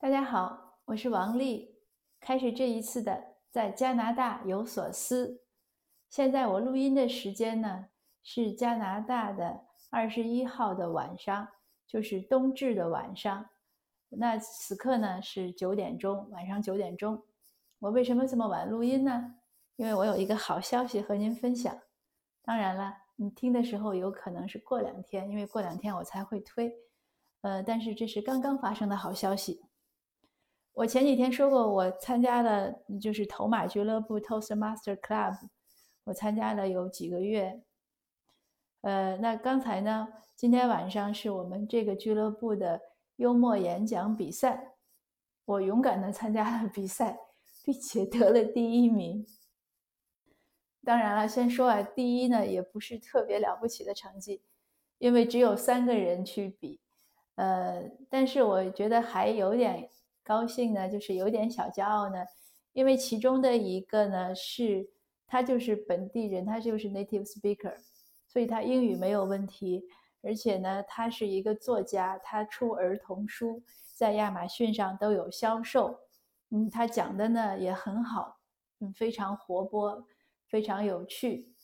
大家好，我是王丽。开始这一次的在加拿大有所思。现在我录音的时间呢是加拿大的二十一号的晚上，就是冬至的晚上。那此刻呢是九点钟，晚上九点钟。我为什么这么晚录音呢？因为我有一个好消息和您分享。当然了，你听的时候有可能是过两天，因为过两天我才会推。呃，但是这是刚刚发生的好消息。我前几天说过，我参加了就是头马俱乐部 Toastmaster Club，我参加了有几个月。呃，那刚才呢，今天晚上是我们这个俱乐部的幽默演讲比赛，我勇敢的参加了比赛，并且得了第一名。当然了，先说啊，第一呢也不是特别了不起的成绩，因为只有三个人去比。呃，但是我觉得还有点。高兴呢，就是有点小骄傲呢，因为其中的一个呢是他就是本地人，他就是 native speaker，所以他英语没有问题，而且呢他是一个作家，他出儿童书，在亚马逊上都有销售，嗯，他讲的呢也很好，嗯，非常活泼，非常有趣。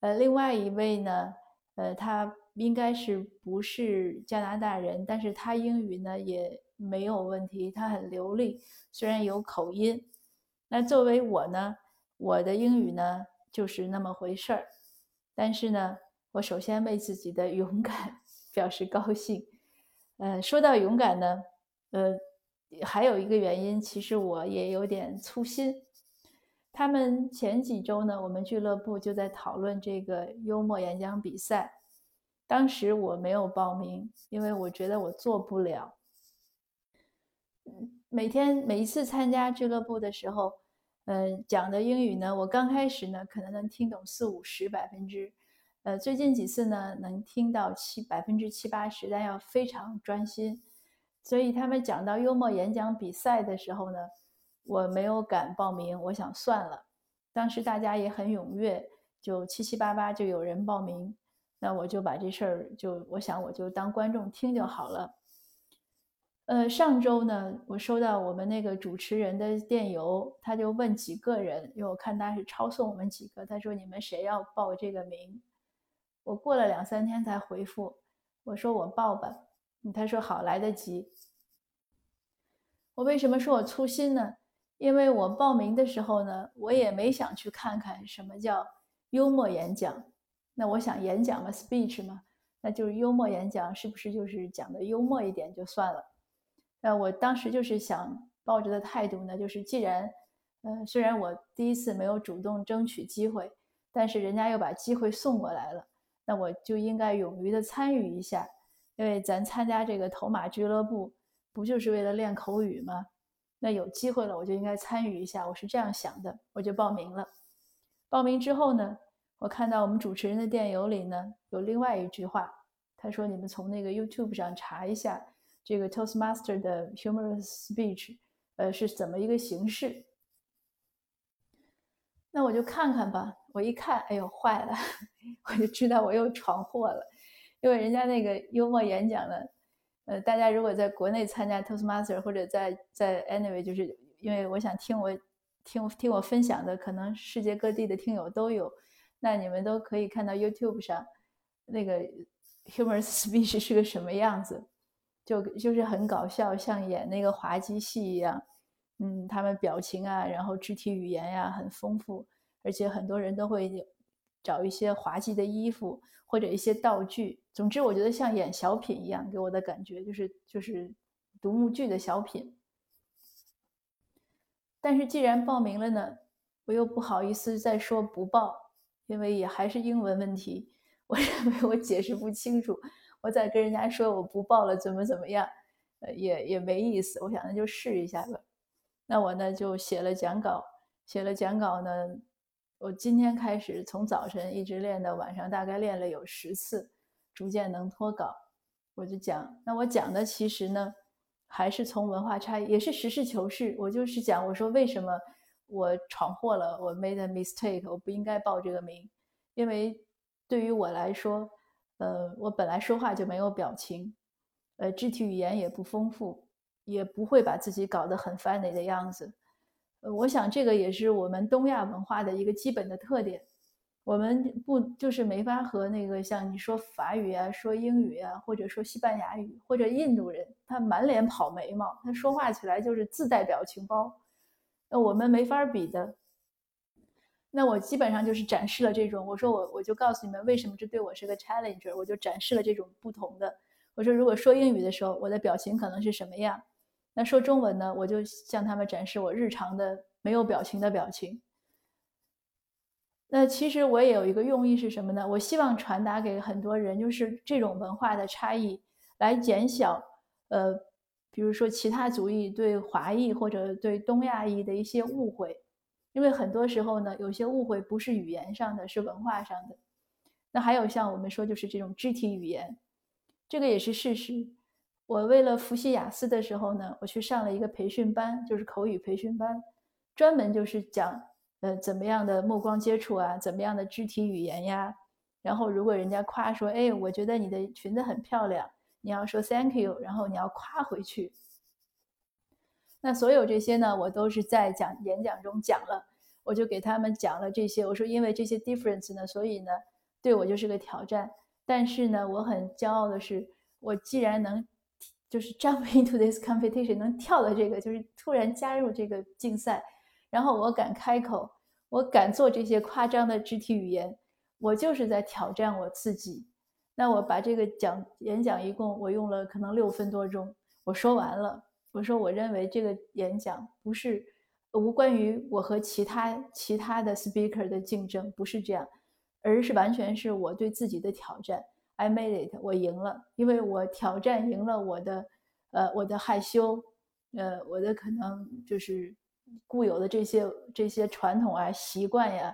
呃，另外一位呢，呃，他应该是不是加拿大人，但是他英语呢也。没有问题，他很流利，虽然有口音。那作为我呢，我的英语呢就是那么回事儿。但是呢，我首先为自己的勇敢 表示高兴。呃，说到勇敢呢，呃，还有一个原因，其实我也有点粗心。他们前几周呢，我们俱乐部就在讨论这个幽默演讲比赛。当时我没有报名，因为我觉得我做不了。每天每一次参加俱乐部的时候，嗯，讲的英语呢，我刚开始呢可能能听懂四五十百分之，呃，最近几次呢能听到七百分之七八十，但要非常专心。所以他们讲到幽默演讲比赛的时候呢，我没有敢报名，我想算了。当时大家也很踊跃，就七七八八就有人报名，那我就把这事儿就我想我就当观众听就好了。呃，上周呢，我收到我们那个主持人的电邮，他就问几个人，因为我看他是抄送我们几个，他说你们谁要报这个名？我过了两三天才回复，我说我报吧，他说好，来得及。我为什么说我粗心呢？因为我报名的时候呢，我也没想去看看什么叫幽默演讲，那我想演讲嘛，speech 嘛，那就是幽默演讲，是不是就是讲的幽默一点就算了？呃，我当时就是想抱着的态度呢，就是既然，呃，虽然我第一次没有主动争取机会，但是人家又把机会送过来了，那我就应该勇于的参与一下，因为咱参加这个头马俱乐部，不就是为了练口语吗？那有机会了，我就应该参与一下，我是这样想的，我就报名了。报名之后呢，我看到我们主持人的电邮里呢有另外一句话，他说你们从那个 YouTube 上查一下。这个 Toastmaster 的 humorous speech，呃，是怎么一个形式？那我就看看吧。我一看，哎呦，坏了！我就知道我又闯祸了，因为人家那个幽默演讲呢，呃，大家如果在国内参加 Toastmaster 或者在在 anyway，就是因为我想听我听听我分享的，可能世界各地的听友都有，那你们都可以看到 YouTube 上那个 humorous speech 是个什么样子。就就是很搞笑，像演那个滑稽戏一样，嗯，他们表情啊，然后肢体语言呀很丰富，而且很多人都会找一些滑稽的衣服或者一些道具。总之，我觉得像演小品一样，给我的感觉就是就是独幕剧的小品。但是既然报名了呢，我又不好意思再说不报，因为也还是英文问题，我认为我解释不清楚。我再跟人家说我不报了，怎么怎么样，呃，也也没意思。我想那就试一下吧。那我呢就写了讲稿，写了讲稿呢，我今天开始从早晨一直练到晚上，大概练了有十次，逐渐能脱稿。我就讲，那我讲的其实呢，还是从文化差异，也是实事求是。我就是讲，我说为什么我闯祸了，我 made a mistake，我不应该报这个名，因为对于我来说。呃，我本来说话就没有表情，呃，肢体语言也不丰富，也不会把自己搞得很 funny 的样子。呃，我想这个也是我们东亚文化的一个基本的特点。我们不就是没法和那个像你说法语啊、说英语啊，或者说西班牙语，或者印度人，他满脸跑眉毛，他说话起来就是自带表情包，那我们没法比的。那我基本上就是展示了这种，我说我我就告诉你们为什么这对我是个 challenger，我就展示了这种不同的。我说如果说英语的时候，我的表情可能是什么样，那说中文呢，我就向他们展示我日常的没有表情的表情。那其实我也有一个用意是什么呢？我希望传达给很多人，就是这种文化的差异，来减小，呃，比如说其他族裔对华裔或者对东亚裔的一些误会，因为很多时候呢，有些误会不是语言上的，是文化上的。那还有像我们说，就是这种肢体语言，这个也是事实。我为了复习雅思的时候呢，我去上了一个培训班，就是口语培训班，专门就是讲。呃，怎么样的目光接触啊？怎么样的肢体语言呀？然后，如果人家夸说：“哎，我觉得你的裙子很漂亮。”你要说 “Thank you”，然后你要夸回去。那所有这些呢，我都是在讲演讲中讲了，我就给他们讲了这些。我说，因为这些 difference 呢，所以呢，对我就是个挑战。但是呢，我很骄傲的是，我既然能就是 jump into this competition，能跳到这个，就是突然加入这个竞赛。然后我敢开口，我敢做这些夸张的肢体语言，我就是在挑战我自己。那我把这个讲演讲一共我用了可能六分多钟，我说完了。我说我认为这个演讲不是无关于我和其他其他的 speaker 的竞争，不是这样，而是完全是我对自己的挑战。I made it，我赢了，因为我挑战赢了我的呃我的害羞，呃我的可能就是。固有的这些这些传统啊习惯呀，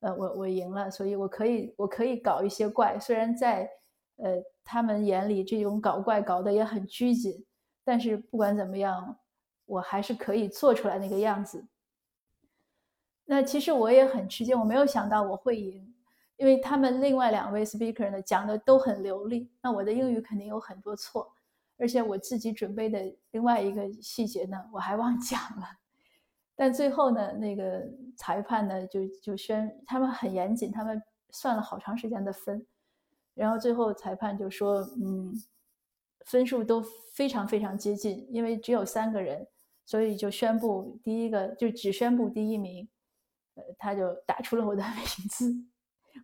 呃，我我赢了，所以我可以我可以搞一些怪，虽然在呃他们眼里这种搞怪搞得也很拘谨，但是不管怎么样，我还是可以做出来那个样子。那其实我也很吃惊，我没有想到我会赢，因为他们另外两位 speaker 呢讲的都很流利，那我的英语肯定有很多错，而且我自己准备的另外一个细节呢，我还忘讲了。但最后呢，那个裁判呢就就宣他们很严谨，他们算了好长时间的分，然后最后裁判就说，嗯，分数都非常非常接近，因为只有三个人，所以就宣布第一个就只宣布第一名，呃，他就打出了我的 名字，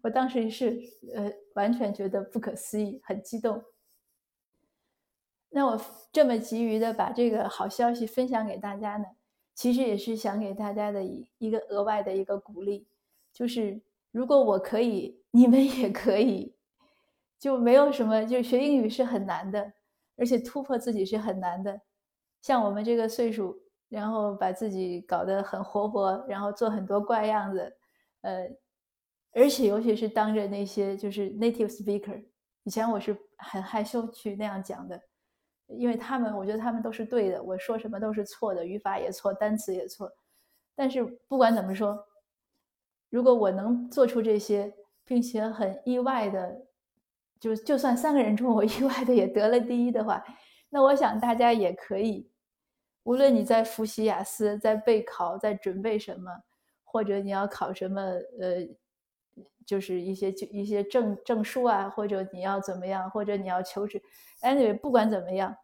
我当时是呃完全觉得不可思议，很激动。那我这么急于的把这个好消息分享给大家呢？其实也是想给大家的一一个额外的一个鼓励，就是如果我可以，你们也可以，就没有什么，就学英语是很难的，而且突破自己是很难的。像我们这个岁数，然后把自己搞得很活泼，然后做很多怪样子，呃，而且尤其是当着那些就是 native speaker，以前我是很害羞去那样讲的。因为他们，我觉得他们都是对的，我说什么都是错的，语法也错，单词也错。但是不管怎么说，如果我能做出这些，并且很意外的，就就算三个人中我 意外的也得了第一的话，那我想大家也可以。无论你在复习雅思，在备考，在准备什么，或者你要考什么，呃，就是一些就一些证证书啊，或者你要怎么样，或者你要求职。Anyway，不管怎么样，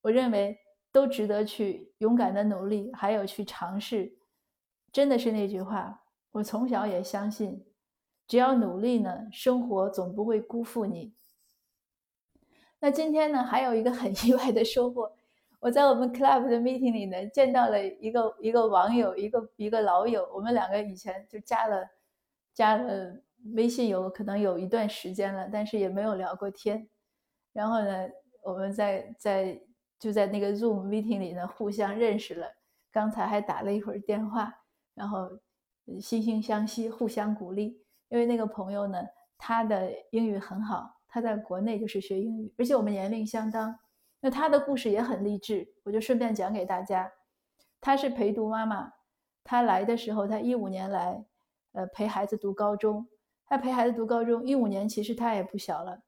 我认为都值得去勇敢的努力，还有去尝试。真的是那句话，我从小也相信，只要努力呢，生活总不会辜负你。那今天呢，还有一个很 意外的收获，我在我们 club 的 meeting 里呢，见到了一个一个网友，一个一个老友，我们两个以前就加了加了微信，有可能有一段时间了，但是也没有聊过天。然后呢，我们在在就在那个 Zoom meeting 里呢，互相认识了。刚才还打了一会儿电话，然后惺惺相惜，互相鼓励。因为那个朋友呢，他的英语很好，他在国内就是学英语，而且我们年龄相当。那他的故事也很励志，我就顺便讲给大家。他是陪读妈妈，他来的时候，他一五年来，呃，陪孩子读高中。他陪孩子读高中，一五年其实他也不小了。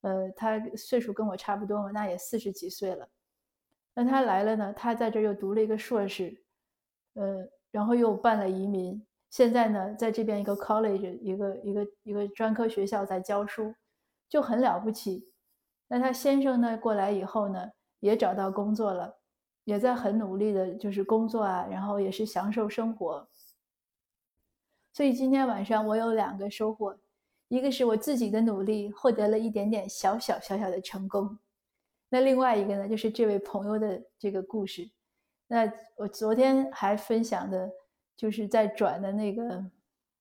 呃，他岁数跟我差不多嘛，那也四十几岁了。那他来了呢，他在这又读了一个硕士，呃，然后又办了移民，现在呢，在这边一个 college，一个一个一个专科学校在教书，就很了不起。那他先生呢过来以后呢，也找到工作了，也在很努力的，就是工作啊，然后也是享受生活。所以今天晚上我有两个收获，一个是我自己的努力获得了一点点小小小小的成功，那另外一个呢，就是这位朋友的这个故事。那我昨天还分享的，就是在转的那个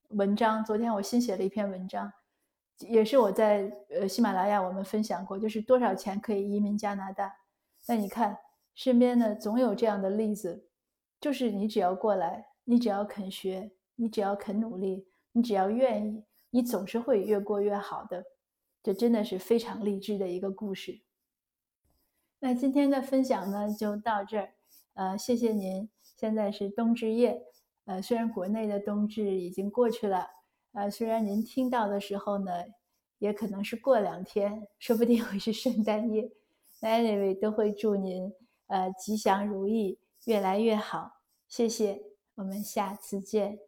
文章。昨天我新写了一篇文章。也是我在呃喜马拉雅我们分享过，就是多少钱可以移民加拿大？那你看身边呢总有这样的例子，就是你只要过来，你只要肯学，你只要肯努力，你只要愿意，你总是会越过越好的。这真的是非常励志的一个故事。那今天的分享呢就到这儿，呃，谢谢您。现在是冬至夜，呃，虽然国内的冬至已经过去了。呃，虽然您听到的时候呢，也可能是过两天，说不定会是圣诞夜。那 Anyway，都会祝您呃吉祥如意，越来越好。谢谢，我们下次见。